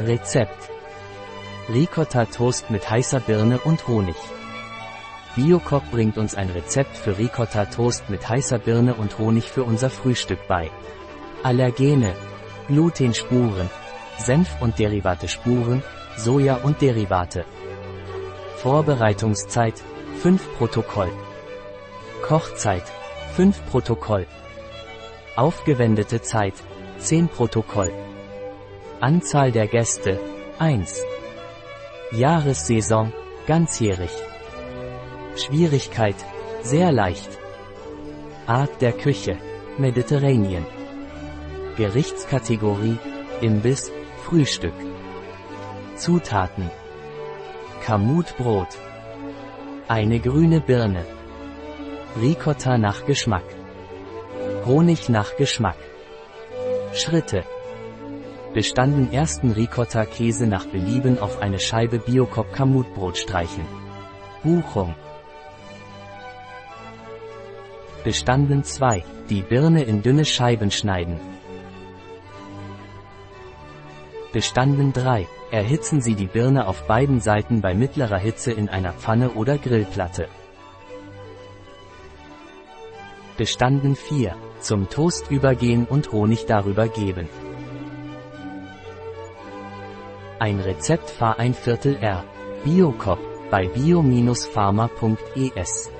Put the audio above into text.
Rezept. Ricotta Toast mit heißer Birne und Honig. Biocop bringt uns ein Rezept für Ricotta Toast mit heißer Birne und Honig für unser Frühstück bei. Allergene, Glutenspuren, Senf und Derivate Spuren, Soja und Derivate. Vorbereitungszeit 5 Protokoll. Kochzeit 5 Protokoll. Aufgewendete Zeit 10 Protokoll. Anzahl der Gäste 1. Jahressaison ganzjährig. Schwierigkeit sehr leicht. Art der Küche Mediterranean. Gerichtskategorie Imbiss Frühstück. Zutaten Kamutbrot. Eine grüne Birne. Ricotta nach Geschmack. Honig nach Geschmack. Schritte. Bestanden ersten Ricotta-Käse nach Belieben auf eine Scheibe Biocop Kamutbrot streichen. Buchung. Bestanden 2. Die Birne in dünne Scheiben schneiden. Bestanden 3. Erhitzen Sie die Birne auf beiden Seiten bei mittlerer Hitze in einer Pfanne oder Grillplatte. Bestanden 4. Zum Toast übergehen und Honig darüber geben. Ein Rezept Fahr ein Viertel R. Biocop bei bio-pharma.es